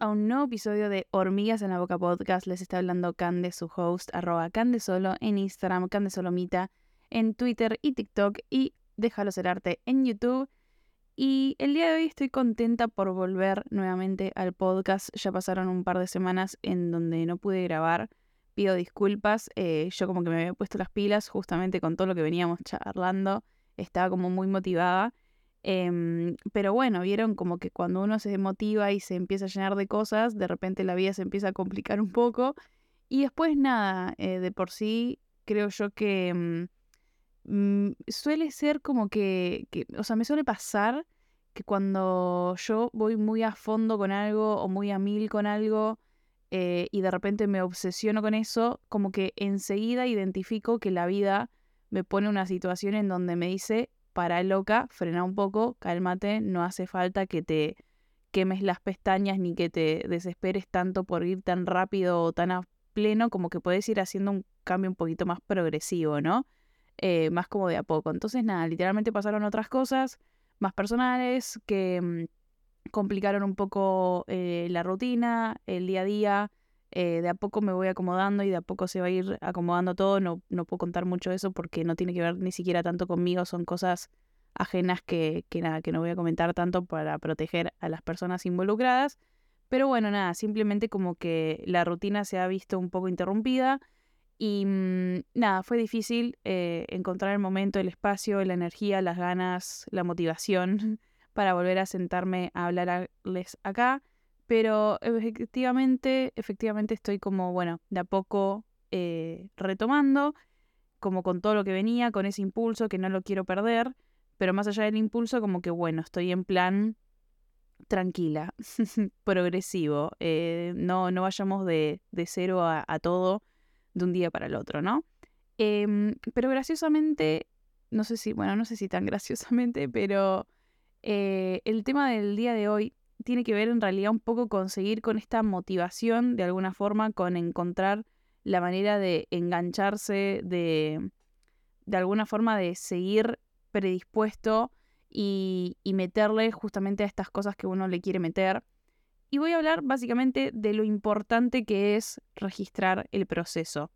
a un nuevo episodio de Hormigas en la Boca Podcast. Les está hablando Cande, su host, arroba Candesolo en Instagram, Candesolomita en Twitter y TikTok y Déjalo ser arte en YouTube. Y el día de hoy estoy contenta por volver nuevamente al podcast. Ya pasaron un par de semanas en donde no pude grabar. Pido disculpas. Eh, yo como que me había puesto las pilas justamente con todo lo que veníamos charlando. Estaba como muy motivada. Em, pero bueno, vieron como que cuando uno se motiva y se empieza a llenar de cosas, de repente la vida se empieza a complicar un poco. Y después nada, eh, de por sí creo yo que mm, mm, suele ser como que, que, o sea, me suele pasar que cuando yo voy muy a fondo con algo o muy a mil con algo eh, y de repente me obsesiono con eso, como que enseguida identifico que la vida me pone una situación en donde me dice, para loca, frena un poco, cálmate, no hace falta que te quemes las pestañas ni que te desesperes tanto por ir tan rápido o tan a pleno, como que puedes ir haciendo un cambio un poquito más progresivo, ¿no? Eh, más como de a poco. Entonces, nada, literalmente pasaron otras cosas más personales que mm, complicaron un poco eh, la rutina, el día a día. Eh, de a poco me voy acomodando y de a poco se va a ir acomodando todo. No, no puedo contar mucho eso porque no tiene que ver ni siquiera tanto conmigo, son cosas ajenas que, que nada, que no voy a comentar tanto para proteger a las personas involucradas. Pero bueno, nada, simplemente como que la rutina se ha visto un poco interrumpida y mm, nada, fue difícil eh, encontrar el momento, el espacio, la energía, las ganas, la motivación para volver a sentarme a hablarles acá. Pero efectivamente, efectivamente estoy como, bueno, de a poco eh, retomando, como con todo lo que venía, con ese impulso que no lo quiero perder, pero más allá del impulso, como que, bueno, estoy en plan tranquila, progresivo, eh, no, no vayamos de, de cero a, todo de un día para el otro, ¿no? Em, pero graciosamente, no sé si, bueno, no sé si tan graciosamente, pero eh, el tema del día de hoy tiene que ver en realidad un poco con seguir con esta motivación, de alguna forma, con encontrar la manera de engancharse, de, de alguna forma de seguir predispuesto y, y meterle justamente a estas cosas que uno le quiere meter. Y voy a hablar básicamente de lo importante que es registrar el proceso.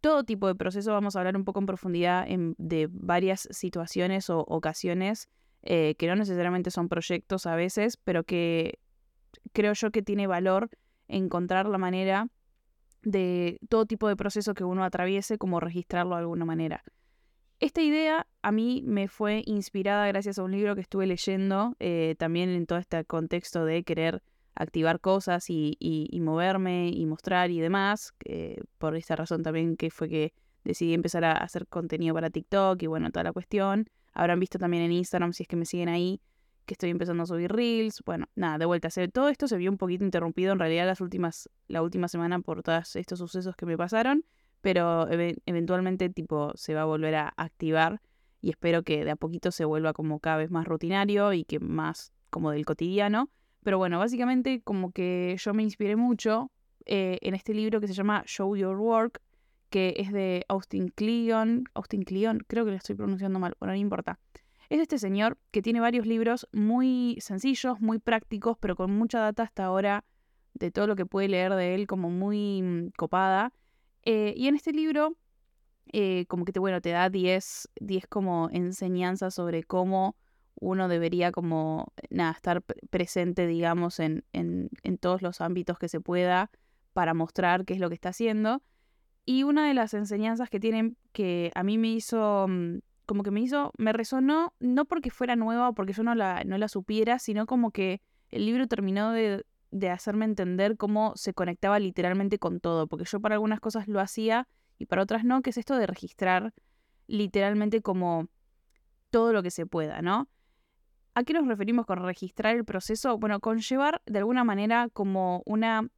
Todo tipo de proceso, vamos a hablar un poco en profundidad de varias situaciones o ocasiones eh, que no necesariamente son proyectos a veces, pero que creo yo que tiene valor encontrar la manera de todo tipo de proceso que uno atraviese, como registrarlo de alguna manera. Esta idea a mí me fue inspirada gracias a un libro que estuve leyendo, eh, también en todo este contexto de querer activar cosas y, moverme y mostrar y demás. por esta razón también que fue que decidí empezar a hacer contenido para TikTok y bueno, toda la cuestión. Habrán visto también en Instagram, si es que me siguen ahí, que estoy empezando a subir reels. Bueno, nada, de vuelta. todo esto se vio un poquito interrumpido en realidad las últimas, la última semana por todos estos sucesos que me pasaron. Pero eventualmente tipo se va a volver a activar y espero que de a poquito se vuelva como cada vez más rutinario y que más como del cotidiano. Pero bueno, básicamente como que yo me inspiré mucho eh, en este libro que se llama Show Your Work, que es de Austin Kleon. Austin Kleon, creo que lo estoy pronunciando mal, bueno, no importa. Es este señor que tiene varios libros muy sencillos, muy prácticos, pero con mucha data hasta ahora de todo lo que puede leer de él, como muy mm, copada. Eh, y en este libro, eh, como que te, bueno, te da 10, 10 como enseñanzas sobre cómo uno debería como, nada, estar presente, digamos, en, en, en, todos los ámbitos que se pueda para mostrar qué es lo que está haciendo. Y una de las enseñanzas que tienen que a mí me hizo, mm, como que me hizo, me resonó, no porque fuera nueva o porque yo no la, no la supiera, sino como que el libro terminó de, de hacerme entender cómo se conectaba literalmente con todo, porque yo para algunas cosas lo hacía y para otras no, que es esto de registrar literalmente como todo lo que se pueda, ¿no? ¿A qué nos referimos con registrar el proceso? Bueno, con llevar de alguna manera como una,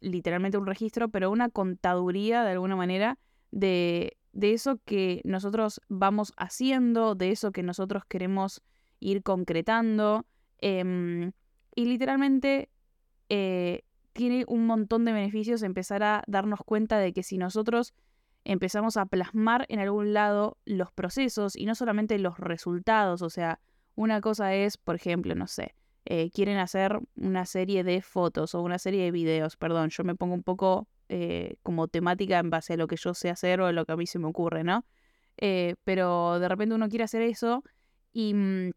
literalmente un registro, pero una contaduría de alguna manera de, de eso que nosotros vamos haciendo, de eso que nosotros queremos ir concretando. Em, y literalmente eh, tiene un montón de beneficios empezar a darnos cuenta de que si nosotros empezamos a plasmar en algún lado los procesos y no solamente los resultados, o sea, una cosa es, por ejemplo, no sé, eh, quieren hacer una serie de fotos o una serie de videos, perdón, yo me pongo un poco eh, como temática en base a lo que yo sé hacer o a lo que a mí se me ocurre, ¿no? Eh, pero de repente uno quiere hacer eso y, mm,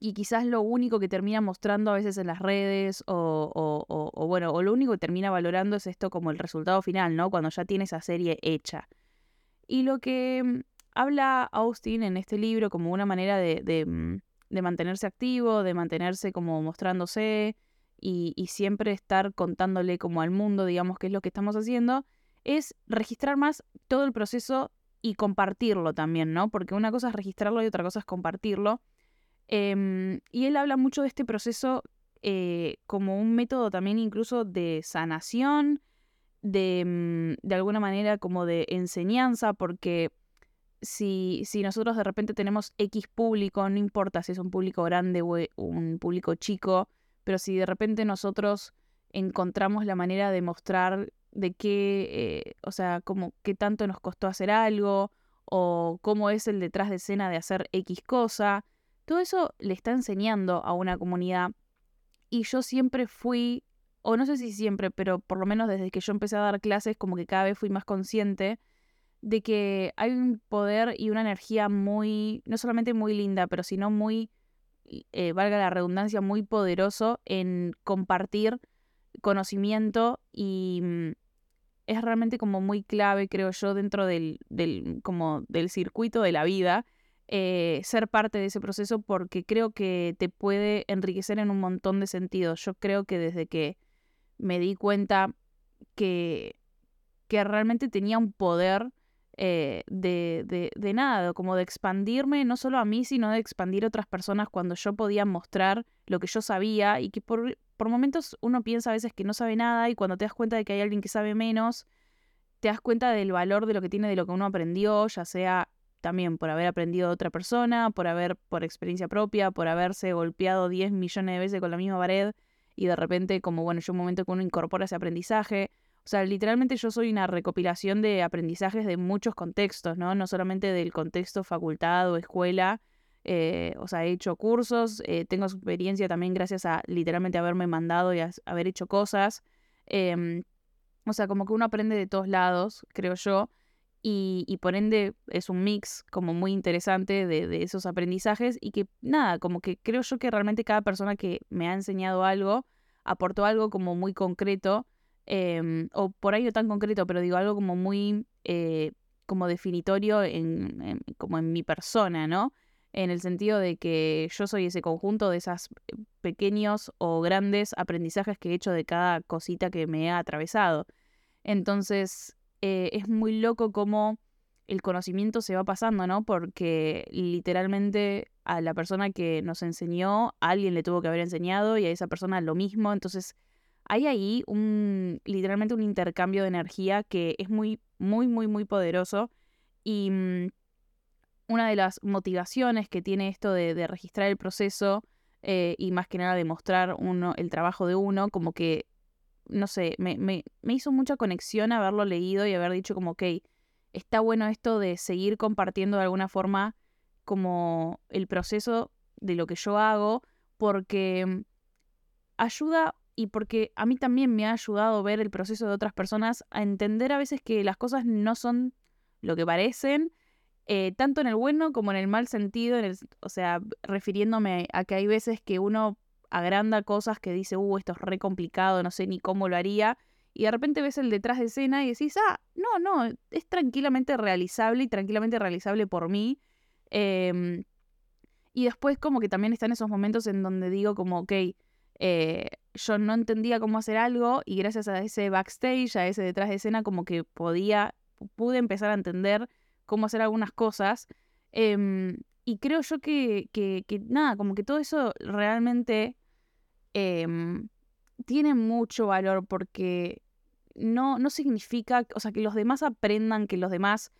y, quizás lo único que termina mostrando a veces en las redes o, o, bueno, o lo único que termina valorando es esto como el resultado final, ¿no? Cuando ya tiene esa serie hecha. Y lo que mm, habla Austin en este libro como una manera de, de, mm, de mantenerse activo, de mantenerse como mostrándose y, siempre estar contándole como al mundo, digamos, qué es lo que estamos haciendo, es registrar más todo el proceso y compartirlo también, ¿no? Porque una cosa es registrarlo y otra cosa es compartirlo. Em, y él habla mucho de este proceso eh, como un método también incluso de sanación, de, mm, de alguna manera como de enseñanza, porque si, si, nosotros de repente tenemos X público, no importa si es un público grande o un público chico, pero si de repente nosotros encontramos la manera de mostrar de qué, eh, o sea, como qué tanto nos costó hacer algo o cómo es el detrás de escena de hacer X cosa. Todo eso le está enseñando a una comunidad y yo siempre fui, o no sé si siempre, pero por lo menos desde que yo empecé a dar clases, como que cada vez fui más consciente de que hay un poder y una energía muy, no solamente muy linda, pero sino muy, eh, valga la redundancia, muy poderoso en compartir conocimiento y, mm, es realmente como muy clave, creo yo, dentro del, del, como del circuito de la vida, eh, ser parte de ese proceso porque creo que te puede enriquecer en un montón de sentidos. Yo creo que desde que me di cuenta que, que realmente tenía un poder eh, de, de, de, nada, como de expandirme, no solo a mí, sino de expandir a otras personas cuando yo podía mostrar lo que yo sabía y que por, por momentos uno piensa a veces que no sabe nada y cuando te das cuenta de que hay alguien que sabe menos, te das cuenta del valor de lo que tiene, de lo que uno aprendió, ya sea también por haber aprendido de otra persona, por haber, por experiencia propia, por haberse golpeado 10 millones de veces con la misma pared y de repente, como bueno, yo un momento que uno incorpora ese aprendizaje. O sea, literalmente yo soy una recopilación de aprendizajes de muchos contextos, ¿no? No solamente del contexto facultad o escuela, eh, o sea, he hecho cursos, eh, tengo experiencia también gracias a literalmente haberme mandado y haber hecho cosas. Em, o sea, como que uno aprende de todos lados, creo yo, y, por ende es un mix como muy interesante de, esos aprendizajes y que nada, como que creo yo que realmente cada persona que me ha enseñado algo aportó algo como muy concreto, eh, o por ahí no tan concreto, pero digo algo como muy eh, como definitorio en, como en mi persona, ¿no? en el sentido de que yo soy ese conjunto de esos eh, pequeños o grandes aprendizajes que he hecho de cada cosita que me ha atravesado. Entonces, eh, es muy loco cómo el conocimiento se va pasando, ¿no? Porque literalmente a la persona que nos enseñó, alguien le tuvo que haber enseñado y a esa persona lo mismo. Entonces, hay ahí un, literalmente un intercambio de energía que es muy, muy, muy, muy poderoso. Y mm, una de las motivaciones que tiene esto de, registrar el proceso eh, y más que nada demostrar uno, el trabajo de uno, como que, no sé, me, me, me hizo mucha conexión haberlo leído y haber dicho como, ok, está bueno esto de seguir compartiendo de alguna forma como el proceso de lo que yo hago, porque ayuda y porque a mí también me ha ayudado ver el proceso de otras personas a entender a veces que las cosas no son lo que parecen eh, tanto en el bueno como en el mal sentido, en el, o sea, refiriéndome a que hay veces que uno agranda cosas que dice, uh, esto es re complicado, no sé ni cómo lo haría, y de repente ves el detrás de escena y decís, ah, no, no, es tranquilamente realizable y tranquilamente realizable por mí. Eh, y después como que también están esos momentos en donde digo como, ok, eh, yo no entendía cómo hacer algo y gracias a ese backstage, a ese detrás de escena, como que podía, pude empezar a entender cómo hacer algunas cosas. Eh, y creo yo que, que, nada, como que todo eso realmente eh, tiene mucho valor porque no, no significa, o sea, que los demás aprendan, que los demás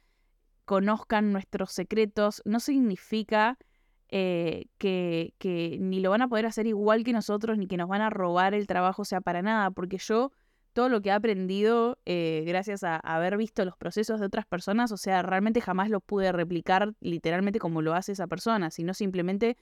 conozcan nuestros secretos, no significa eh, que, que ni lo van a poder hacer igual que nosotros, ni que nos van a robar el trabajo, o sea, para nada, porque yo todo lo que he aprendido eh, gracias a, haber visto los procesos de otras personas, o sea, realmente jamás lo pude replicar literalmente como lo hace esa persona, sino simplemente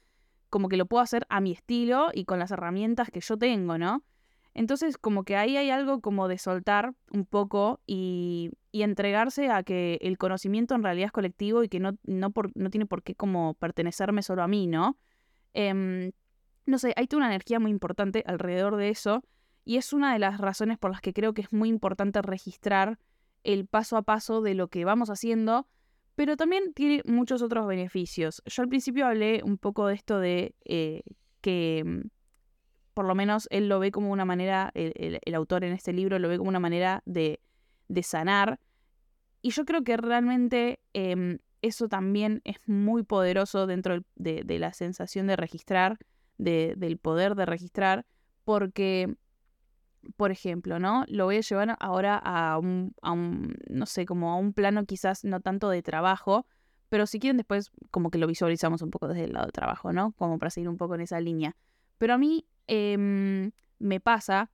como que lo puedo hacer a mi estilo y con las herramientas que yo tengo, ¿no? Entonces, como que ahí hay algo como de soltar un poco y, entregarse a que el conocimiento en realidad es colectivo y que no, no, por, no tiene por qué como pertenecerme solo a mí, ¿no? Em, no sé, hay una energía muy importante alrededor de eso y es una de las razones por las que creo que es muy importante registrar el paso a paso de lo que vamos haciendo, pero también tiene muchos otros beneficios. Yo al principio hablé un poco de esto de eh, que mm, por lo menos él lo ve como una manera, el, autor en este libro lo ve como una manera de, sanar. Y yo creo que realmente em, eso también es muy poderoso dentro de, la sensación de registrar, del poder de registrar, porque, por ejemplo, ¿no? Lo voy a llevar ahora a un, no sé, como a un plano quizás no tanto de trabajo, pero si quieren después como que lo visualizamos un poco desde el lado de trabajo, ¿no? Como para seguir un poco en esa línea. Pero a mí Em, me pasa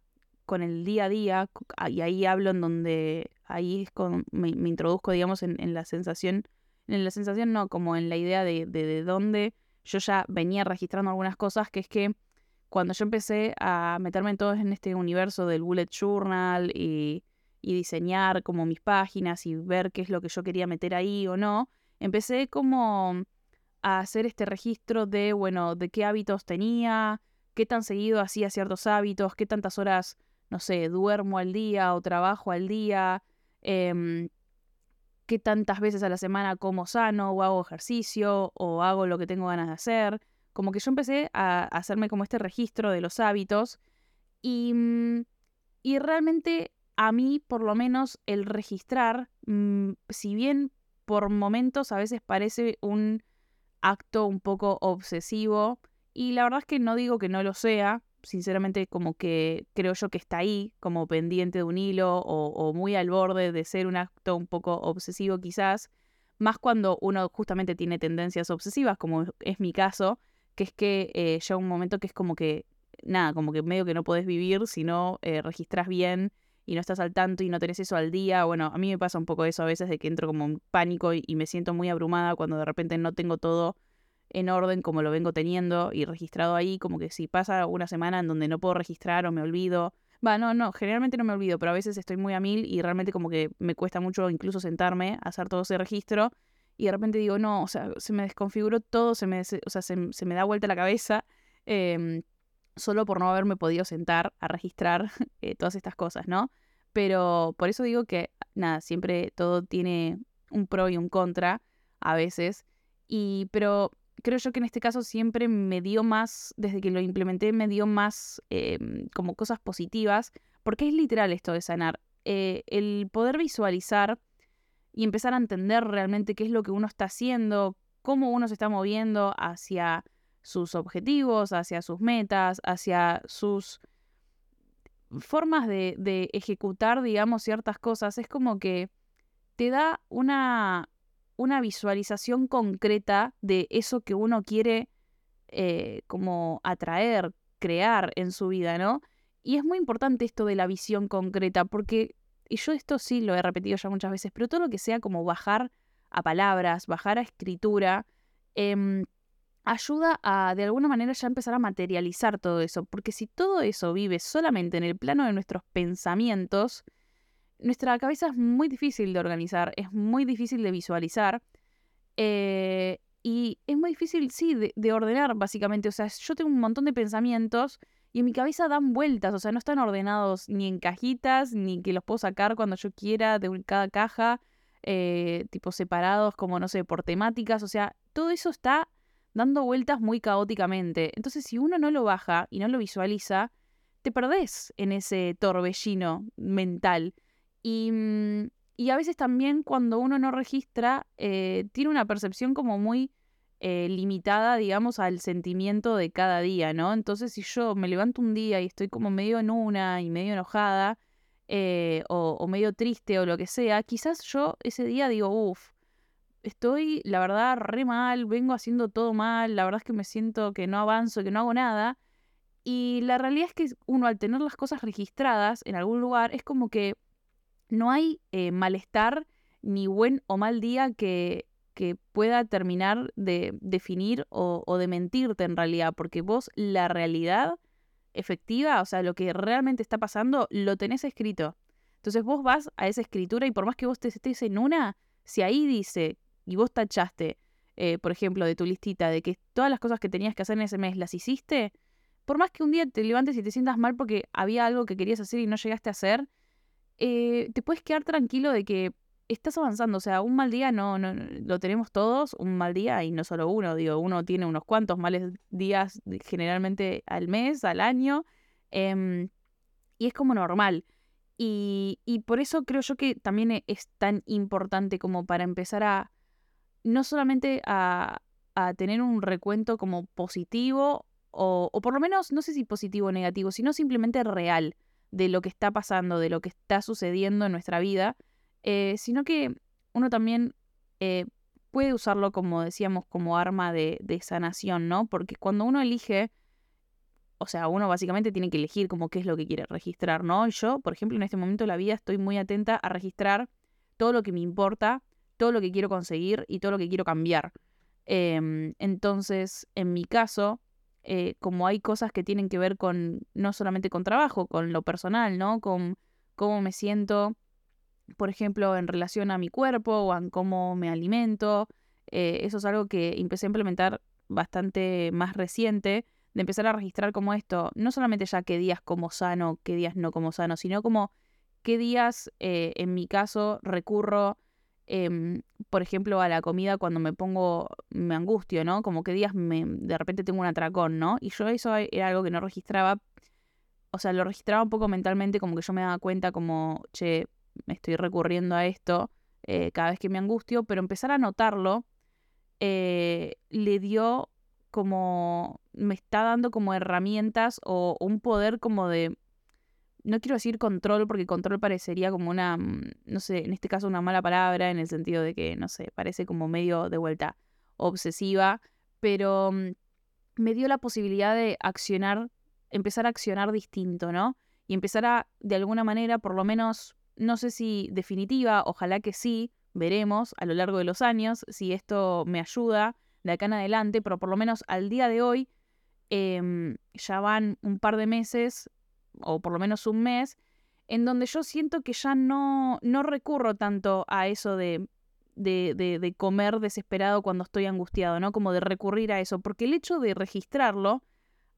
con el día a día, y ahí hablo en donde, ahí es con, me, introduzco, digamos, en, la sensación, en la sensación no, como en la idea de, de, dónde yo ya venía registrando algunas cosas, que es que cuando yo empecé a meterme en en este universo del bullet journal y diseñar como mis páginas y ver qué es lo que yo quería meter ahí o no, empecé como a hacer este registro de, bueno, de qué hábitos tenía, qué tan seguido hacía ciertos hábitos, qué tantas horas, no sé, duermo al día o trabajo al día, em, qué tantas veces a la semana como sano o hago ejercicio o hago lo que tengo ganas de hacer. Como que yo empecé a hacerme como este registro de los hábitos y, mm, y realmente a mí, por lo menos, el registrar, mm, si bien por momentos a veces parece un acto un poco obsesivo, y la verdad es que no digo que no lo sea, sinceramente como que creo yo que está ahí, como pendiente de un hilo o, muy al borde de ser un acto un poco obsesivo quizás, más cuando uno justamente tiene tendencias obsesivas, como es mi caso, que es que eh, llega un momento que es como que, nada, como que medio que no podés vivir si no eh, registras bien y no estás al tanto y no tenés eso al día. Bueno, a mí me pasa un poco eso a veces de que entro como en pánico y me siento muy abrumada cuando de repente no tengo todo en orden como lo vengo teniendo y registrado ahí, como que si pasa una semana en donde no puedo registrar o me olvido. Va, no, no, generalmente no me olvido, pero a veces estoy muy a mil y realmente como que me cuesta mucho incluso sentarme hacer todo ese registro y de repente digo, no, o sea, se me desconfiguró todo, se me, o sea, se, me da vuelta la cabeza em, solo por no haberme podido sentar a registrar eh, todas estas cosas, ¿no? Pero por eso digo que, nada, siempre todo tiene un pro y un contra a veces. Y, pero creo yo que en este caso siempre me dio más, desde que lo implementé, me dio más em, como cosas positivas, porque es literal esto de sanar. Eh, el poder visualizar y empezar a entender realmente qué es lo que uno está haciendo, cómo uno se está moviendo hacia sus objetivos, hacia sus metas, hacia sus formas de, de ejecutar, digamos, ciertas cosas, es como que te da una, una visualización concreta de eso que uno quiere eh, como atraer, crear en su vida, ¿no? Y es muy importante esto de la visión concreta, porque, y yo esto sí lo he repetido ya muchas veces, pero todo lo que sea como bajar a palabras, bajar a escritura, em, ayuda a de alguna manera ya empezar a materializar todo eso, porque si todo eso vive solamente en el plano de nuestros pensamientos, nuestra cabeza es muy difícil de organizar, es muy difícil de visualizar. Eh, y es muy difícil, sí, de, ordenar, básicamente. O sea, yo tengo un montón de pensamientos y en mi cabeza dan vueltas. O sea, no están ordenados ni en cajitas, ni que los puedo sacar cuando yo quiera de cada caja, eh, tipo separados, como no sé, por temáticas. O sea, todo eso está dando vueltas muy caóticamente. Entonces, si uno no lo baja y no lo visualiza, te perdés en ese torbellino mental. Mm, y, a veces también cuando uno no registra, eh, tiene una percepción como muy eh, limitada, digamos, al sentimiento de cada día, ¿no? Entonces, si yo me levanto un día y estoy como medio en una y medio enojada, eh, o, medio triste o lo que sea, quizás yo ese día digo, uff, estoy, la verdad, re mal, vengo haciendo todo mal, la verdad es que me siento que no avanzo, que no hago nada. Y la realidad es que uno al tener las cosas registradas en algún lugar, es como que no hay eh, malestar ni buen o mal día que, que pueda terminar de definir o, de mentirte en realidad, porque vos la realidad efectiva, o sea, lo que realmente está pasando, lo tenés escrito. Entonces vos vas a esa escritura y por más que vos te estés en una, si ahí dice y vos tachaste, eh, por ejemplo, de tu listita, de que todas las cosas que tenías que hacer en ese mes las hiciste, por más que un día te levantes y te sientas mal porque había algo que querías hacer y no llegaste a hacer, eh, te puedes quedar tranquilo de que estás avanzando. O sea, un mal día no, no, lo tenemos todos, un mal día y no solo uno. Digo, uno tiene unos cuantos males días generalmente al mes, al año. Em, y es como normal. Y, y, por eso creo yo que también e, es tan importante como para empezar a, no solamente a, a tener un recuento como positivo, o, o por lo menos, no sé si positivo o negativo, sino simplemente real de lo que está pasando, de lo que está sucediendo en nuestra vida, eh, sino que uno también eh, puede usarlo, como decíamos, como arma de, sanación, ¿no? Porque cuando uno elige, o sea, uno básicamente tiene que elegir como qué es lo que quiere registrar, ¿no? yo, por ejemplo, en este momento de la vida estoy muy atenta a registrar todo lo que me importa, todo lo que quiero conseguir y todo lo que quiero cambiar. Eh, entonces, en mi caso, eh, como hay cosas que tienen que ver con, no solamente con trabajo, con lo personal, ¿no? Con cómo me siento, por ejemplo, en relación a mi cuerpo o en cómo me alimento. Eh, eso es algo que empecé a implementar bastante más reciente, de empezar a registrar como esto, no solamente ya qué días como sano, qué días no como sano, sino como qué días, eh, en mi caso, recurro Em, por ejemplo, a la comida cuando me pongo, me angustio, ¿no? Como que días me, de repente tengo un atracón, ¿no? Y yo eso era algo que no registraba, o sea, lo registraba un poco mentalmente, como que yo me daba cuenta como, che, me estoy recurriendo a esto eh, cada vez que me angustio, pero empezar a notarlo eh, le dio como, me está dando como herramientas o un poder como de no quiero decir control porque control parecería como una, mm, no sé, en este caso una mala palabra en el sentido de que, no sé, parece como medio de vuelta obsesiva, pero mm, me dio la posibilidad de accionar, empezar a accionar distinto, ¿no? Y empezar a, de alguna manera, por lo menos, no sé si definitiva, ojalá que sí, veremos a lo largo de los años si esto me ayuda de acá en adelante, pero por lo menos al día de hoy em, ya van un par de meses o por lo menos un mes, en donde yo siento que ya no, no recurro tanto a eso de, de, de, comer desesperado cuando estoy angustiado, ¿no? Como de recurrir a eso, porque el hecho de registrarlo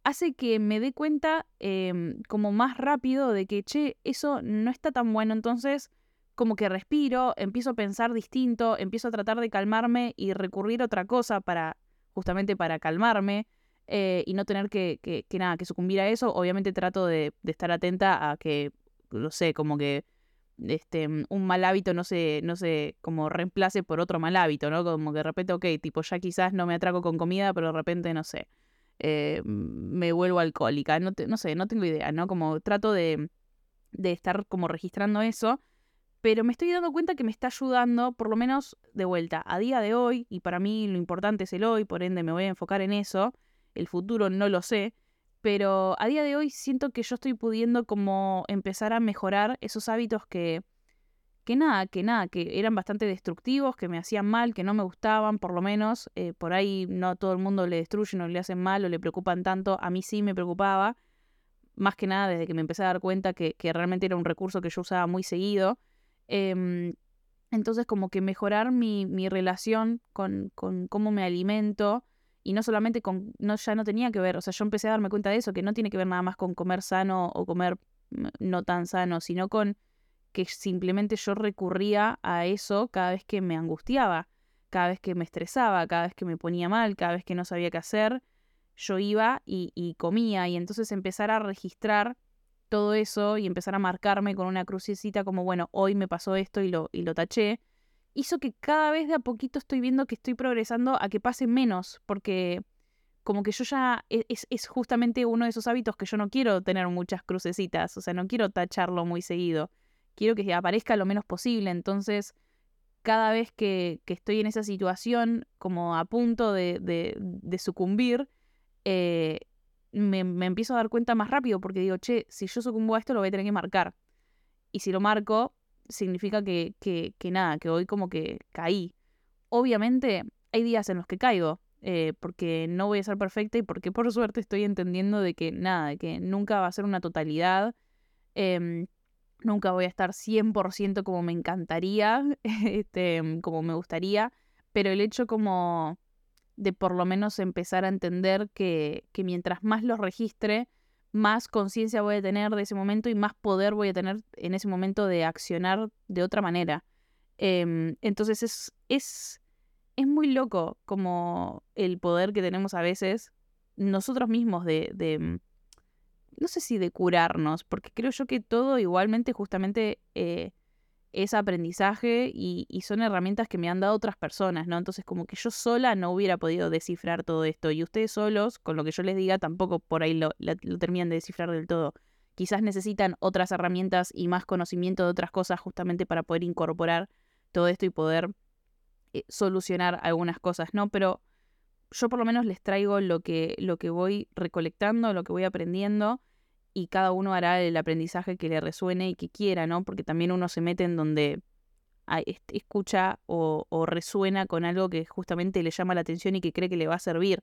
hace que me dé cuenta em, como más rápido de que, che, eso no está tan bueno, entonces como que respiro, empiezo a pensar distinto, empiezo a tratar de calmarme y recurrir a otra cosa para, justamente para calmarme. Eh, y no tener que, que, nada, que sucumbir a eso. Obviamente trato de, estar atenta a que, no sé, como que este, un mal hábito no se, no se como reemplace por otro mal hábito, ¿no? Como que de repente, ok, tipo, ya quizás no me atraco con comida, pero de repente, no sé, eh, me vuelvo alcohólica. No, no sé, no tengo idea, ¿no? Como trato de, de estar como registrando eso pero me estoy dando cuenta que me está ayudando, por lo menos de vuelta, a día de hoy, y para mí lo importante es el hoy, por ende me voy a enfocar en eso, el futuro no lo sé, pero a día de hoy siento que yo estoy pudiendo como empezar a mejorar esos hábitos que, que nada, que nada, que eran bastante destructivos, que me hacían mal, que no me gustaban, por lo menos, eh, por ahí no todo el mundo le destruyen o le hacen mal o le preocupan tanto, a mí sí me preocupaba, más que nada desde que me empecé a dar cuenta que, que realmente era un recurso que yo usaba muy seguido. Eh, entonces como que mejorar mi, mi relación con, con cómo me alimento, y no solamente con, no, ya no tenía que ver, o sea, yo empecé a darme cuenta de eso, que no tiene que ver nada más con comer sano o comer mm, no tan sano, sino con que simplemente yo recurría a eso cada vez que me angustiaba, cada vez que me estresaba, cada vez que me ponía mal, cada vez que no sabía qué hacer, yo iba y, y comía y entonces empezar a registrar todo eso y empezar a marcarme con una crucecita como, bueno, hoy me pasó esto y lo, y lo taché hizo que cada vez de a poquito estoy viendo que estoy progresando a que pase menos, porque como que yo ya e, es, justamente uno de esos hábitos que yo no quiero tener muchas crucecitas, o sea, no quiero tacharlo muy seguido, quiero que aparezca lo menos posible, entonces cada vez que, que estoy en esa situación como a punto de, de, de sucumbir, eh, me, me empiezo a dar cuenta más rápido porque digo, che, si yo sucumbo a esto lo voy a tener que marcar. Y si lo marco, significa que, que, que nada, que hoy como que caí. Obviamente hay días en los que caigo, eh, porque no voy a ser perfecta y porque por suerte estoy entendiendo de que nada, de que nunca va a ser una totalidad. Em, nunca voy a estar 100% como me encantaría, este, como me gustaría, pero el hecho como de por lo menos empezar a entender que, que mientras más los registre, más conciencia voy a tener de ese momento y más poder voy a tener en ese momento de accionar de otra manera. Em, entonces es, es, es muy loco como el poder que tenemos a veces nosotros mismos de, de, mm, no sé si de curarnos, porque creo yo que todo igualmente justamente eh, es aprendizaje y, son herramientas que me han dado otras personas, ¿no? Entonces como que yo sola no hubiera podido descifrar todo esto y ustedes solos, con lo que yo les diga, tampoco por ahí lo, terminan de descifrar del todo. Quizás necesitan otras herramientas y más conocimiento de otras cosas justamente para poder incorporar todo esto y poder eh, solucionar algunas cosas, ¿no? Pero yo por lo menos les traigo lo que, lo que voy recolectando, lo que voy aprendiendo y cada uno hará el aprendizaje que le resuene y que quiera, ¿no? Porque también uno se mete en donde escucha o, o resuena con algo que justamente le llama la atención y que cree que le va a servir.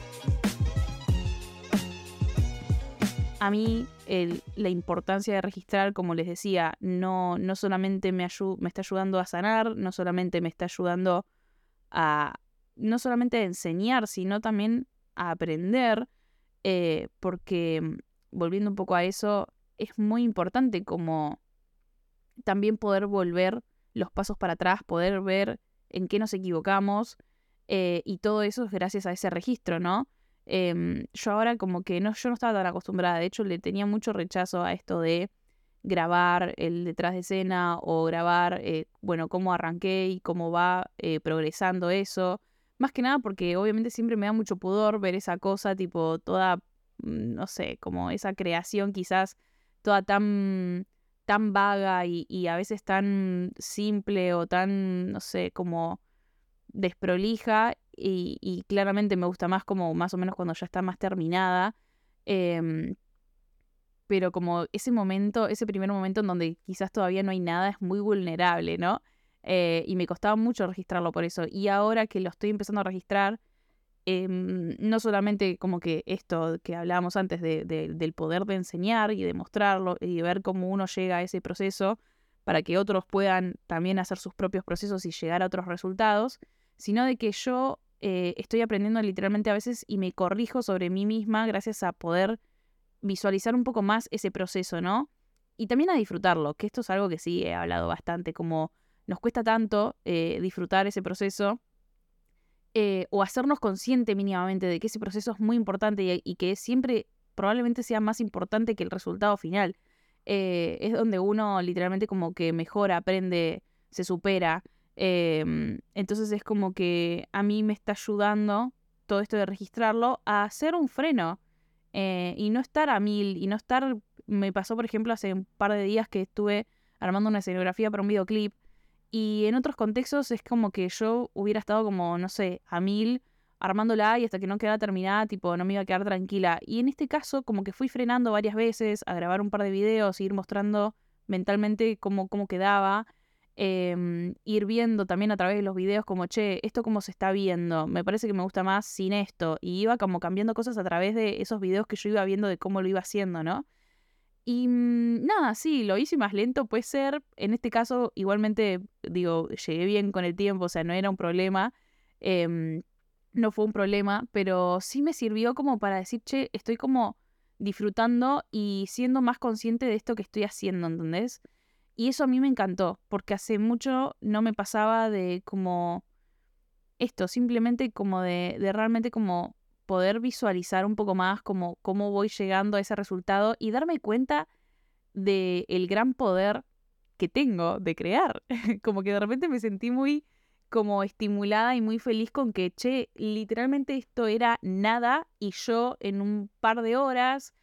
A mí la importancia de registrar, como les decía, no, no solamente me, está ayudando a sanar, no solamente me está ayudando a, no solamente a enseñar, sino también a aprender, eh, porque mm, volviendo un poco a eso, es muy importante como también poder volver los pasos para atrás, poder ver en qué nos equivocamos, eh, y todo eso es gracias a ese registro, ¿no? Em, yo ahora como que no, yo no estaba tan acostumbrada, de hecho le tenía mucho rechazo a esto de grabar el detrás de escena o grabar, eh, bueno, cómo arranqué y cómo va eh, progresando eso. Más que nada porque obviamente siempre me da mucho pudor ver esa cosa, tipo toda, mm, no sé, como esa creación quizás toda tan, tan vaga y, y a veces tan simple o tan, no sé, como desprolija y, claramente me gusta más como más o menos cuando ya está más terminada. Em, pero como ese momento, ese primer momento en donde quizás todavía no hay nada, es muy vulnerable, ¿no? Eh, y me costaba mucho registrarlo por eso. Y ahora que lo estoy empezando a registrar, em, no solamente como que esto que hablábamos antes del poder de enseñar y de mostrarlo y de ver cómo uno llega a ese proceso para que otros puedan también hacer sus propios procesos y llegar a otros resultados, sino de que yo eh, estoy aprendiendo literalmente a veces y me corrijo sobre mí misma gracias a poder visualizar un poco más ese proceso, ¿no? Y también a disfrutarlo, que esto es algo que sí he hablado bastante, como nos cuesta tanto eh, disfrutar ese proceso eh, o hacernos consciente mínimamente de que ese proceso es muy importante y, y que siempre probablemente sea más importante que el resultado final. es donde uno literalmente como que mejora, aprende, se supera. Em, entonces es como que a mí me está ayudando todo esto de registrarlo a hacer un freno eh, y no estar a mil y no estar... Me pasó, por ejemplo, hace un par de días que estuve armando una escenografía para un videoclip y en otros contextos es como que yo hubiera estado como, no sé, a mil armándola y hasta que no quedara terminada, tipo, no me iba a quedar tranquila. Y en este caso, como que fui frenando varias veces a grabar un par de videos, ir mostrando mentalmente cómo, cómo quedaba Em, ir viendo también a través de los videos como, che, esto cómo se está viendo, me parece que me gusta más sin esto, y iba como cambiando cosas a través de esos videos que yo iba viendo de cómo lo iba haciendo, ¿no? Y mm, nada, sí, lo hice más lento, puede ser, en este caso igualmente, digo, llegué bien con el tiempo, o sea, no era un problema, em, no fue un problema, pero sí me sirvió como para decir, che, estoy como disfrutando y siendo más consciente de esto que estoy haciendo, ¿entendés? Y eso a mí me encantó, porque hace mucho no me pasaba de como esto, simplemente como de, realmente como poder visualizar un poco más como cómo voy llegando a ese resultado y darme cuenta de el gran poder que tengo de crear. como que de repente me sentí muy como estimulada y muy feliz con que, che, literalmente esto era nada y yo en un par de horas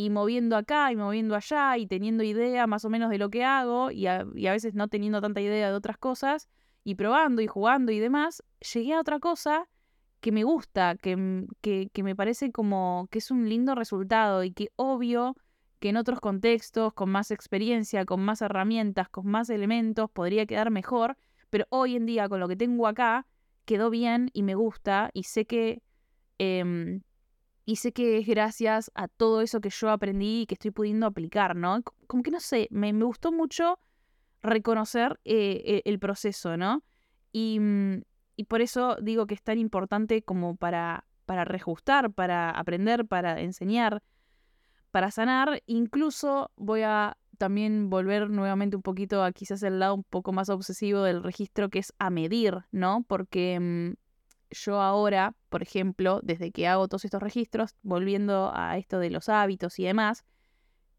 y moviendo acá y moviendo allá y teniendo idea más o menos de lo que hago y a, veces no teniendo tanta idea de otras cosas y probando y jugando y demás, llegué a otra cosa que me gusta, que, que, que me parece como que es un lindo resultado y que obvio que en otros contextos, con más experiencia, con más herramientas, con más elementos, podría quedar mejor, pero hoy en día con lo que tengo acá, quedó bien y me gusta y sé que... Em, y sé que es gracias a todo eso que yo aprendí y que estoy pudiendo aplicar, ¿no? Como que no sé, me, gustó mucho reconocer eh, e, el proceso, ¿no? Y, mm, y, por eso digo que es tan importante como para, para reajustar, para aprender, para enseñar, para sanar. Incluso voy a también volver nuevamente un poquito a quizás el lado un poco más obsesivo del registro, que es a medir, ¿no? Porque mm, yo ahora, por ejemplo, desde que hago todos estos registros, volviendo a esto de los hábitos y demás,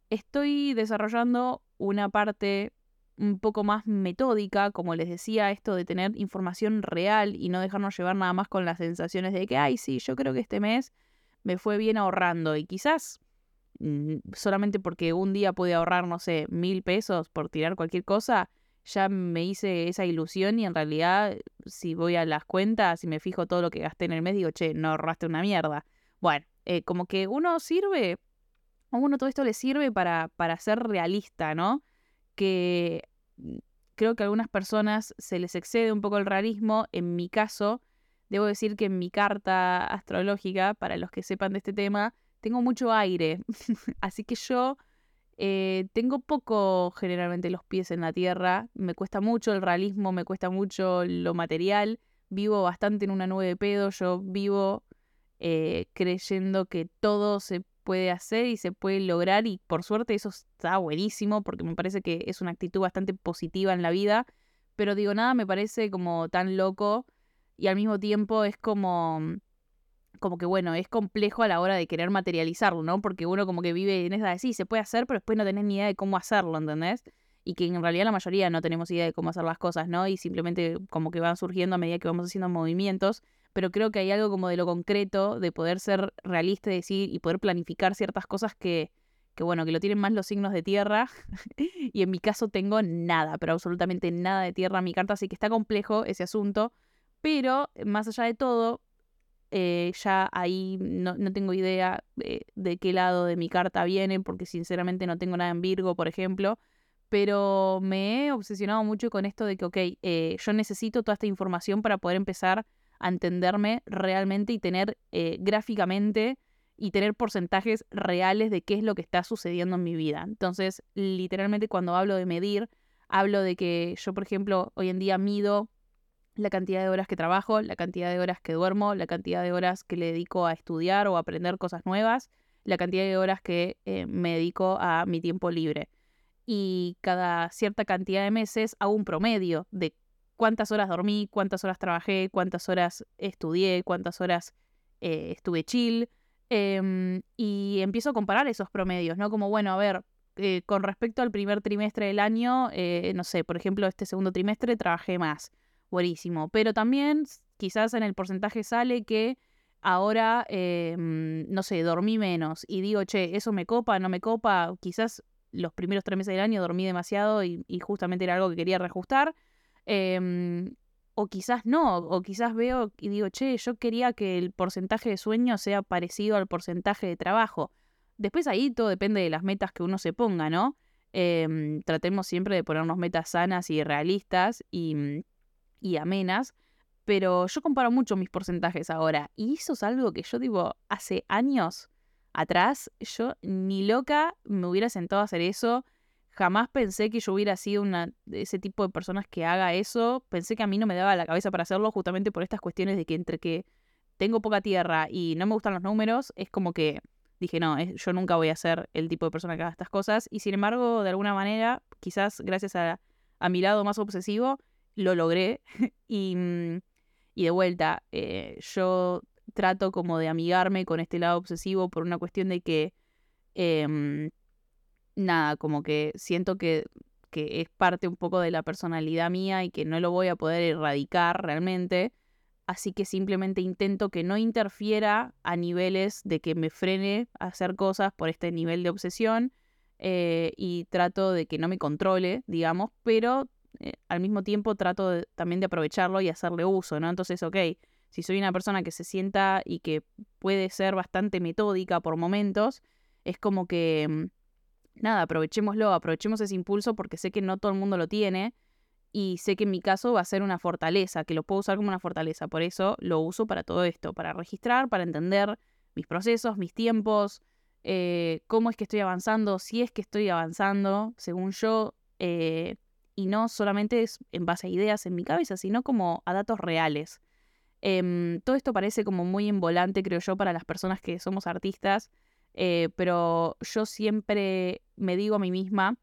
estoy desarrollando una parte un poco más metódica, como les decía, esto de tener información real y no dejarnos llevar nada más con las sensaciones de que, ay, sí, yo creo que este mes me fue bien ahorrando y quizás Mm, solamente porque un día pude ahorrar, no sé, mil pesos por tirar cualquier cosa, ya me hice esa ilusión y en realidad si voy a las cuentas y me fijo todo lo que gasté en el mes, digo, che, no ahorraste una mierda. Bueno, eh, como que uno sirve, a uno todo esto le sirve para, para ser realista, ¿no? Que mm, creo que a algunas personas se les excede un poco el realismo. En mi caso, debo decir que en mi carta astrológica, para los que sepan de este tema, tengo mucho aire, así que yo eh, tengo poco generalmente los pies en la tierra, me cuesta mucho el realismo, me cuesta mucho lo material, vivo bastante en una nube de pedo, yo vivo eh, creyendo que todo se puede hacer y se puede lograr y por suerte eso está buenísimo porque me parece que es una actitud bastante positiva en la vida, pero digo, nada me parece como tan loco y al mismo tiempo es como como que bueno, es complejo a la hora de querer materializarlo, ¿no? Porque uno como que vive en esa de sí, se puede hacer, pero después no tenés ni idea de cómo hacerlo, ¿entendés? Y que en realidad la mayoría no tenemos idea de cómo hacer las cosas, ¿no? Y simplemente como que van surgiendo a medida que vamos haciendo movimientos, pero creo que hay algo como de lo concreto, de poder ser realista y decir y poder planificar ciertas cosas que, que bueno, que lo tienen más los signos de tierra. y en mi caso tengo nada, pero absolutamente nada de tierra en mi carta, así que está complejo ese asunto. Pero más allá de todo, eh, ya ahí no, tengo idea de, qué lado de mi carta viene, porque sinceramente no tengo nada en Virgo, por ejemplo, pero me he obsesionado mucho con esto de que, ok, eh, yo necesito toda esta información para poder empezar a entenderme realmente y tener eh, gráficamente y tener porcentajes reales de qué es lo que está sucediendo en mi vida. Entonces, literalmente cuando hablo de medir, hablo de que yo, por ejemplo, hoy en día mido la cantidad de horas que trabajo, la cantidad de horas que duermo, la cantidad de horas que le dedico a estudiar o aprender cosas nuevas, la cantidad de horas que eh, me dedico a mi tiempo libre. Y cada cierta cantidad de meses hago un promedio de cuántas horas dormí, cuántas horas trabajé, cuántas horas estudié, cuántas horas eh, estuve chill. Em, y empiezo a comparar esos promedios, ¿no? Como, bueno, a ver, eh, con respecto al primer trimestre del año, no sé, por ejemplo, este segundo trimestre trabajé más buenísimo. Pero también quizás en el porcentaje sale que ahora, em, no sé, dormí menos y digo, che, eso me copa, no me copa, quizás los primeros tres meses del año dormí demasiado y, justamente era algo que quería reajustar. Em, o quizás no, o quizás veo y digo, che, yo quería que el porcentaje de sueño sea parecido al porcentaje de trabajo. Después ahí todo depende de las metas que uno se ponga, ¿no? Em, tratemos siempre de ponernos metas sanas y realistas y y amenas, pero yo comparo mucho mis porcentajes ahora. Y eso es algo que yo digo, hace años atrás, yo ni loca me hubiera sentado a hacer eso. Jamás pensé que yo hubiera sido una de ese tipo de personas que haga eso. Pensé que a mí no me daba la cabeza para hacerlo justamente por estas cuestiones de que entre que tengo poca tierra y no me gustan los números, es como que dije, no, yo nunca voy a ser el tipo de persona que haga estas cosas. Y sin embargo, de alguna manera, quizás gracias a, a mi lado más obsesivo, lo logré mm, y, de vuelta, eh, yo trato como de amigarme con este lado obsesivo por una cuestión de que, em, nada, como que siento que que es parte un poco de la personalidad mía y que no lo voy a poder erradicar realmente. Así que simplemente intento que no interfiera a niveles de que me frene a hacer cosas por este nivel de obsesión eh, y trato de que no me controle, digamos, pero eh, al mismo tiempo trato también de aprovecharlo y hacerle uso, ¿no? Entonces, ok, si soy una persona que se sienta y que puede ser bastante metódica por momentos, es como que, mm, nada, aprovechémoslo, aprovechemos ese impulso porque sé que no todo el mundo lo tiene y sé que en mi caso va a ser una fortaleza, que lo puedo usar como una fortaleza, por eso lo uso para todo esto, para registrar, para entender mis procesos, mis tiempos, eh, cómo es que estoy avanzando, si es que estoy avanzando, según yo, eh, y no solamente es en base a ideas en mi cabeza, sino como a datos reales. Em, todo esto parece como muy involante, creo yo, para las personas que somos artistas, eh, pero yo siempre me digo a mí misma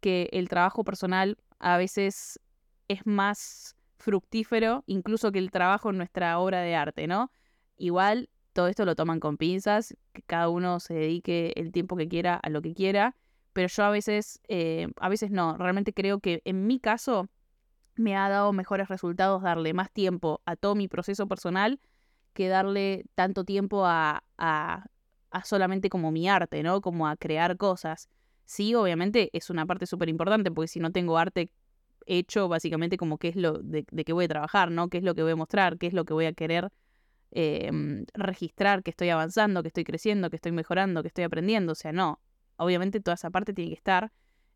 que el trabajo personal a veces es más fructífero incluso que el trabajo en nuestra obra de arte, ¿no? Igual todo esto lo toman con pinzas, que cada uno se dedique el tiempo que quiera a lo que quiera, pero yo a veces, eh, a veces no, realmente creo que en mi caso me ha dado mejores resultados darle más tiempo a todo mi proceso personal que darle tanto tiempo a, a, a solamente como mi arte, ¿no? Como a crear cosas. Sí, obviamente es una parte súper importante, porque si no tengo arte hecho, básicamente como qué es lo de, de qué voy a trabajar, ¿no? ¿Qué es lo que voy a mostrar? ¿Qué es lo que voy a querer Em, registrar que estoy avanzando, que estoy creciendo, que estoy mejorando, que estoy aprendiendo. O sea, no. Obviamente toda esa parte tiene que estar.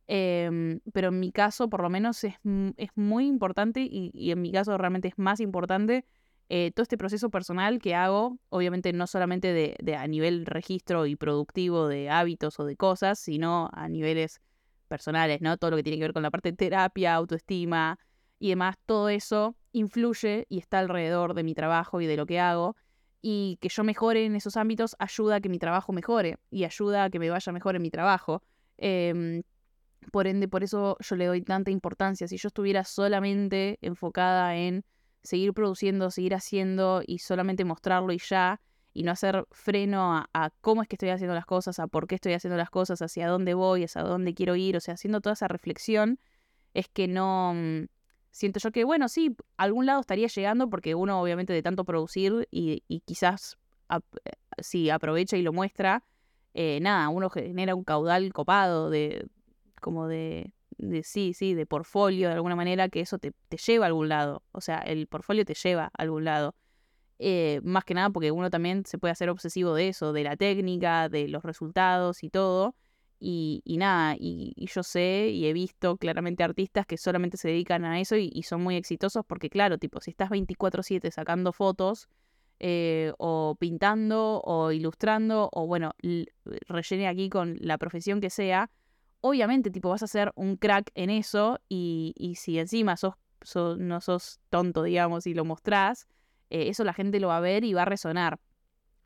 Em, pero en mi caso, por lo menos, es, es muy importante y, en mi caso realmente es más importante eh, todo este proceso personal que hago, obviamente no solamente de, de, a nivel registro y productivo de hábitos o de cosas, sino a niveles personales, ¿no? Todo lo que tiene que ver con la parte de terapia, autoestima y demás, todo eso influye y está alrededor de mi trabajo y de lo que hago. Y que yo mejore en esos ámbitos ayuda a que mi trabajo mejore y ayuda a que me vaya mejor en mi trabajo. Em, por ende, por eso yo le doy tanta importancia. Si yo estuviera solamente enfocada en seguir produciendo, seguir haciendo y solamente mostrarlo y ya, y no hacer freno a, a, cómo es que estoy haciendo las cosas, a por qué estoy haciendo las cosas, hacia dónde voy, hacia dónde quiero ir, o sea, haciendo toda esa reflexión, es que no, mm, siento yo que, bueno, sí, algún lado estaría llegando porque uno obviamente de tanto producir y, quizás eh, si aprovecha y lo muestra, eh, nada, uno genera un caudal copado de, como de, de sí, sí, de portfolio de alguna manera que eso te, te, lleva a algún lado. O sea, el portfolio te lleva a algún lado. Eh, más que nada porque uno también se puede hacer obsesivo de eso, de la técnica, de los resultados y todo. Y, nada, y, yo sé y he visto claramente artistas que solamente se dedican a eso y, son muy exitosos porque, claro, tipo, si estás 24/7 sacando fotos eh, o pintando o ilustrando o, bueno, rellene aquí con la profesión que sea, obviamente, tipo, vas a ser un crack en eso y, si encima sos, no sos tonto, digamos, y lo mostrás, eh, eso la gente lo va a ver y va a resonar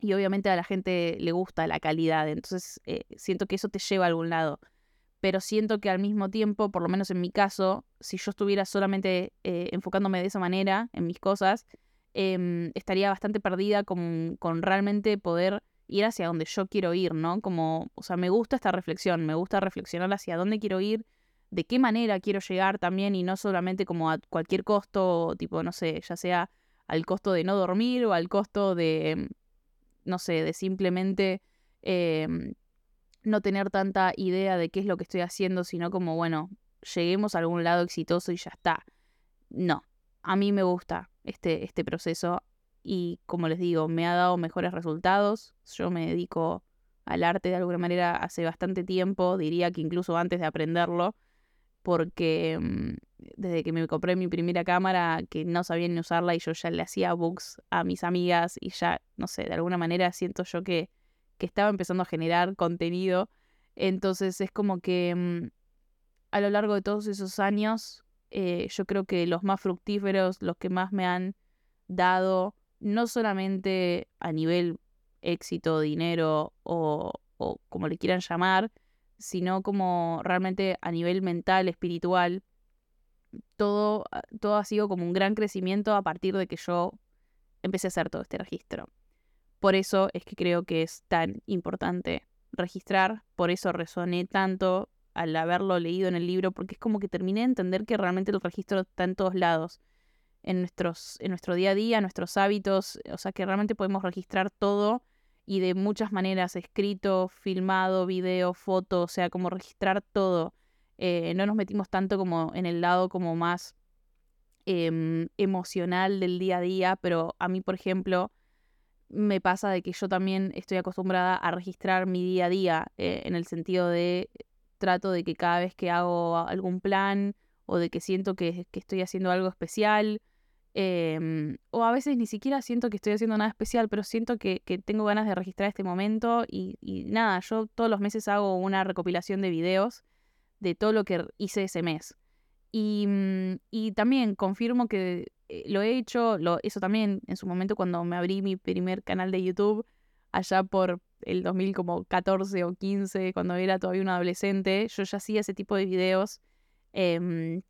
y obviamente a la gente le gusta la calidad, entonces eh, siento que eso te lleva a algún lado. Pero siento que al mismo tiempo, por lo menos en mi caso, si yo estuviera solamente eh, enfocándome de esa manera en mis cosas, em, estaría bastante perdida con, con, realmente poder ir hacia donde yo quiero ir, ¿no? Como, o sea, me gusta esta reflexión, me gusta reflexionar hacia dónde quiero ir, de qué manera quiero llegar también y no solamente como a cualquier costo, tipo, no sé, ya sea al costo de no dormir o al costo de no sé, de simplemente em, no tener tanta idea de qué es lo que estoy haciendo, sino como, bueno, lleguemos a algún lado exitoso y ya está. No, a mí me gusta este, este proceso y como les digo, me ha dado mejores resultados. Yo me dedico al arte de alguna manera hace bastante tiempo, diría que incluso antes de aprenderlo porque mm, desde que me compré mi primera cámara, que no sabía ni usarla y yo ya le hacía books a mis amigas y ya, no sé, de alguna manera siento yo que, que estaba empezando a generar contenido. Entonces es como que mm, a lo largo de todos esos años, eh, yo creo que los más fructíferos, los que más me han dado, no solamente a nivel éxito, dinero o, o como le quieran llamar, sino como realmente a nivel mental, espiritual, todo, ah, todo ha sido como un gran crecimiento a partir de que yo empecé a hacer todo este registro. Por eso es que creo que es tan importante registrar, por eso resoné tanto al haberlo leído en el libro, porque es como que terminé de entender que realmente el registro está en todos lados, en, nuestros, en nuestro día a día, nuestros hábitos, o sea que realmente podemos registrar todo y de muchas maneras, escrito, filmado, video, foto, o sea, como registrar todo. Eh, no nos metimos tanto como en el lado como más em, emocional del día a día, pero a mí, por ejemplo, me pasa de que yo también estoy acostumbrada a registrar mi día a día, eh, en el sentido de trato de que cada vez que hago algún plan o de que siento que, estoy haciendo algo especial, Em, o a veces ni siquiera siento que estoy haciendo nada especial, pero siento que, tengo ganas de registrar este momento y, nada, yo todos los meses hago una recopilación de videos de todo lo que hice ese mes. Y, mm, también confirmo que eh, lo he hecho, lo, eso también en su momento cuando me abrí mi primer canal de YouTube, allá por el 2014 o 15, cuando era todavía un adolescente, yo ya hacía ese tipo de videos. Em,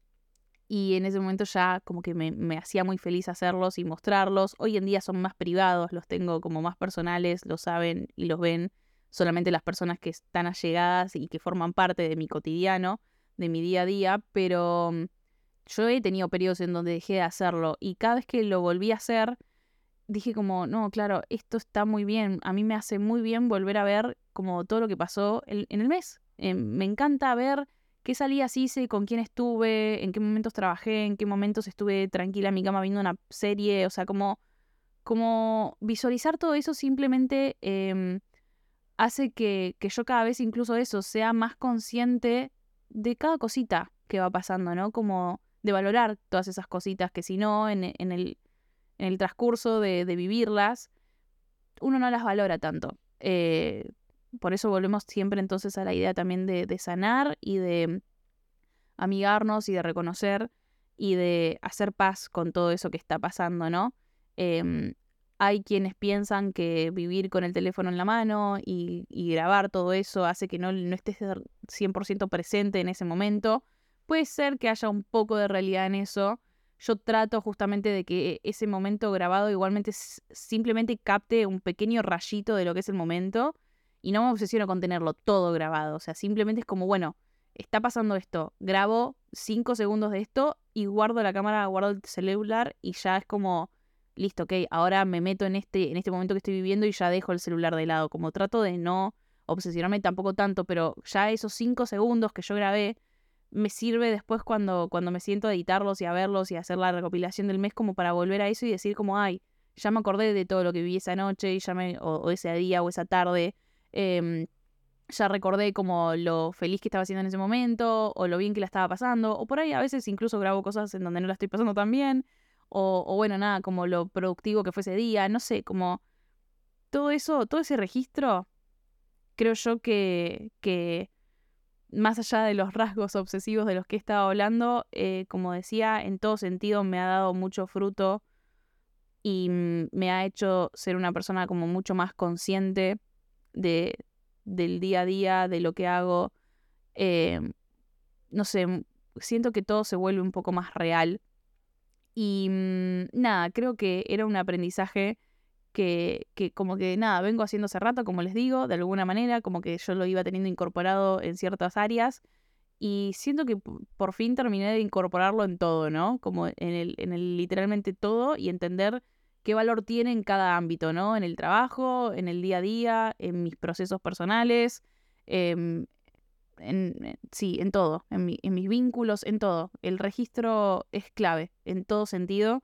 y en ese momento ya como que me, hacía muy feliz hacerlos y mostrarlos. Hoy en día son más privados, los tengo como más personales, lo saben y los ven solamente las personas que están allegadas y que forman parte de mi cotidiano, de mi día a día, pero mm, yo he tenido periodos en donde dejé de hacerlo y cada vez que lo volví a hacer, dije como, no, claro, esto está muy bien, a mí me hace muy bien volver a ver como todo lo que pasó en, el mes. Eh, me encanta ver qué salidas hice, con quién estuve, en qué momentos trabajé, en qué momentos estuve tranquila en mi cama viendo una serie, o sea, como, como visualizar todo eso simplemente em, hace que, que, yo cada vez incluso eso sea más consciente de cada cosita que va pasando, ¿no? Como de valorar todas esas cositas que si no, en, en, el, en el transcurso de, de, vivirlas, uno no las valora tanto. Eh, por eso volvemos siempre entonces a la idea también de, sanar y de amigarnos y de reconocer y de hacer paz con todo eso que está pasando, ¿no? Em, hay quienes piensan que vivir con el teléfono en la mano y, grabar todo eso hace que no, no estés 100% presente en ese momento. Puede ser que haya un poco de realidad en eso. Yo trato justamente de que ese momento grabado igualmente simplemente capte un pequeño rayito de lo que es el momento y no me obsesiono con tenerlo todo grabado. O sea, simplemente es como, bueno, está pasando esto, grabo cinco segundos de esto y guardo la cámara, guardo el celular y ya es como, listo, ok, ahora me meto en este, en este momento que estoy viviendo y ya dejo el celular de lado. Como trato de no obsesionarme tampoco tanto, pero ya esos cinco segundos que yo grabé me sirve después cuando, cuando me siento a editarlos y a verlos y a hacer la recopilación del mes como para volver a eso y decir como, ay, ya me acordé de todo lo que viví esa noche y ya me, o ese día o esa tarde Em, ya recordé como lo feliz que estaba haciendo en ese momento, o lo bien que la estaba pasando, o por ahí a veces incluso grabo cosas en donde no la estoy pasando tan bien, o, o bueno, nada, como lo productivo que fue ese día, no sé, como todo eso, todo ese registro, creo yo que, que más allá de los rasgos obsesivos de los que he estado hablando, eh, como decía, en todo sentido me ha dado mucho fruto y me ha hecho ser una persona como mucho más consciente de, del día a día, de lo que hago. Eh, no sé, siento que todo se vuelve un poco más real. Y mm, nada, creo que era un aprendizaje que, que, como que nada, vengo haciendo hace rato, como les digo, de alguna manera, como que yo lo iba teniendo incorporado en ciertas áreas. Y siento que por fin terminé de incorporarlo en todo, ¿no? Como en el, en el literalmente todo y entender qué valor tiene en cada ámbito, ¿no? En el trabajo, en el día a día, en mis procesos personales, em, en, sí, en todo, en, mis vínculos, en todo. El registro es clave en todo sentido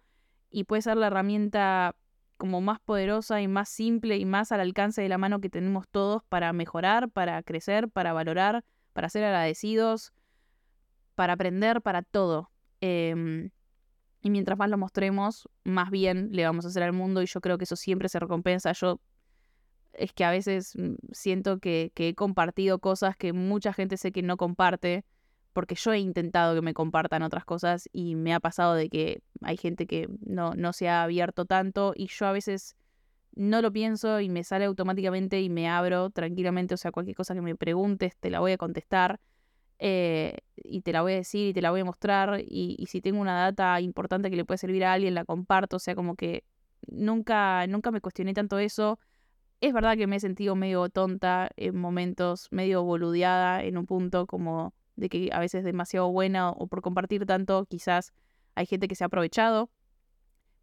y puede ser la herramienta como más poderosa y más simple y más al alcance de la mano que tenemos todos para mejorar, para crecer, para valorar, para ser agradecidos, para aprender, para todo. Em, y mientras más lo mostremos, más bien le vamos a hacer al mundo y yo creo que eso siempre se recompensa. Yo es que a veces mm, siento que, he compartido cosas que mucha gente sé que no comparte, porque yo he intentado que me compartan otras cosas y me ha pasado de que hay gente que no, no se ha abierto tanto y yo a veces no lo pienso y me sale automáticamente y me abro tranquilamente, o sea, cualquier cosa que me preguntes te la voy a contestar. Eh, y te la voy a decir y te la voy a mostrar y, si tengo una data importante que le puede servir a alguien, la comparto, o sea, como que nunca, nunca me cuestioné tanto eso. Es verdad que me he sentido medio tonta en momentos, medio boludeada en un punto como de que a veces demasiado buena o por compartir tanto, quizás hay gente que se ha aprovechado.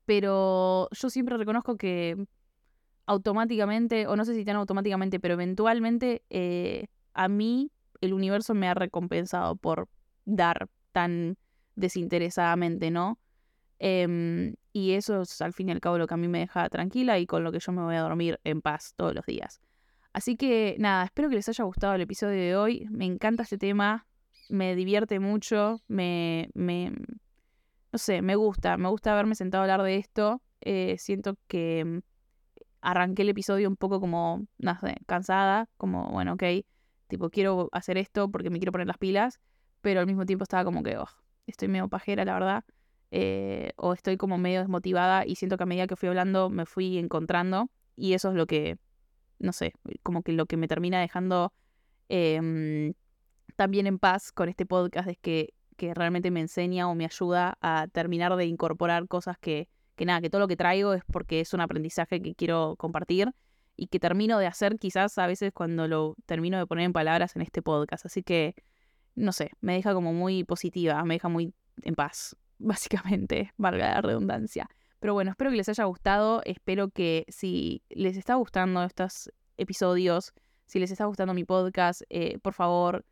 Pero yo siempre reconozco que automáticamente, o no sé si tan automáticamente, pero eventualmente eh, a mí el universo me ha recompensado por dar tan desinteresadamente, ¿no? Em, y eso es al fin y al cabo lo que a mí me deja tranquila y con lo que yo me voy a dormir en paz todos los días. Así que nada, espero que les haya gustado el episodio de hoy. Me encanta este tema, me divierte mucho, me, me no sé, me gusta, me gusta haberme sentado a hablar de esto. Eh, siento que arranqué el episodio un poco como, cansada, como, bueno, ok, tipo, quiero hacer esto porque me quiero poner las pilas, pero al mismo tiempo estaba como que, oh, estoy medio pajera, la verdad, eh, o estoy como medio desmotivada y siento que a medida que fui hablando me fui encontrando y eso es lo que, no sé, como que lo que me termina dejando em, también en paz con este podcast es que, que realmente me enseña o me ayuda a terminar de incorporar cosas que que nada, que todo lo que traigo es porque es un aprendizaje que quiero compartir y que termino de hacer quizás a veces cuando lo termino de poner en palabras en este podcast. Así que, no sé, me deja como muy positiva, me deja muy en paz, básicamente, valga la redundancia. Pero bueno, espero que les haya gustado, espero que si les está gustando estos episodios, si les está gustando mi podcast, eh, por favor,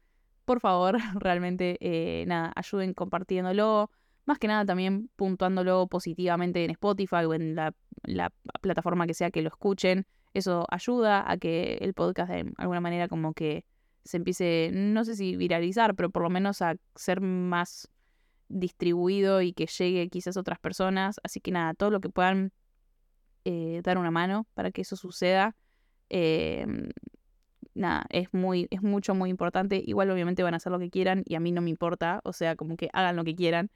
por favor, realmente, eh, nada, ayuden compartiéndolo más que nada también puntuándolo positivamente en Spotify o en la, plataforma que sea que lo escuchen. Eso ayuda a que el podcast de alguna manera como que se empiece, no sé si viralizar, pero por lo menos a ser más distribuido y que llegue quizás a otras personas. Así que nada, todo lo que puedan eh, dar una mano para que eso suceda. Em, nada, es muy, es mucho, muy importante. Igual obviamente van a hacer lo que quieran y a mí no me importa. O sea, como que hagan lo que quieran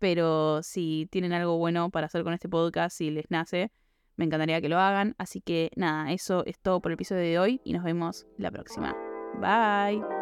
pero si tienen algo bueno para hacer con este podcast, si les nace, me encantaría que lo hagan. Así que nada, eso es todo por el episodio de hoy y nos vemos la próxima. Bye.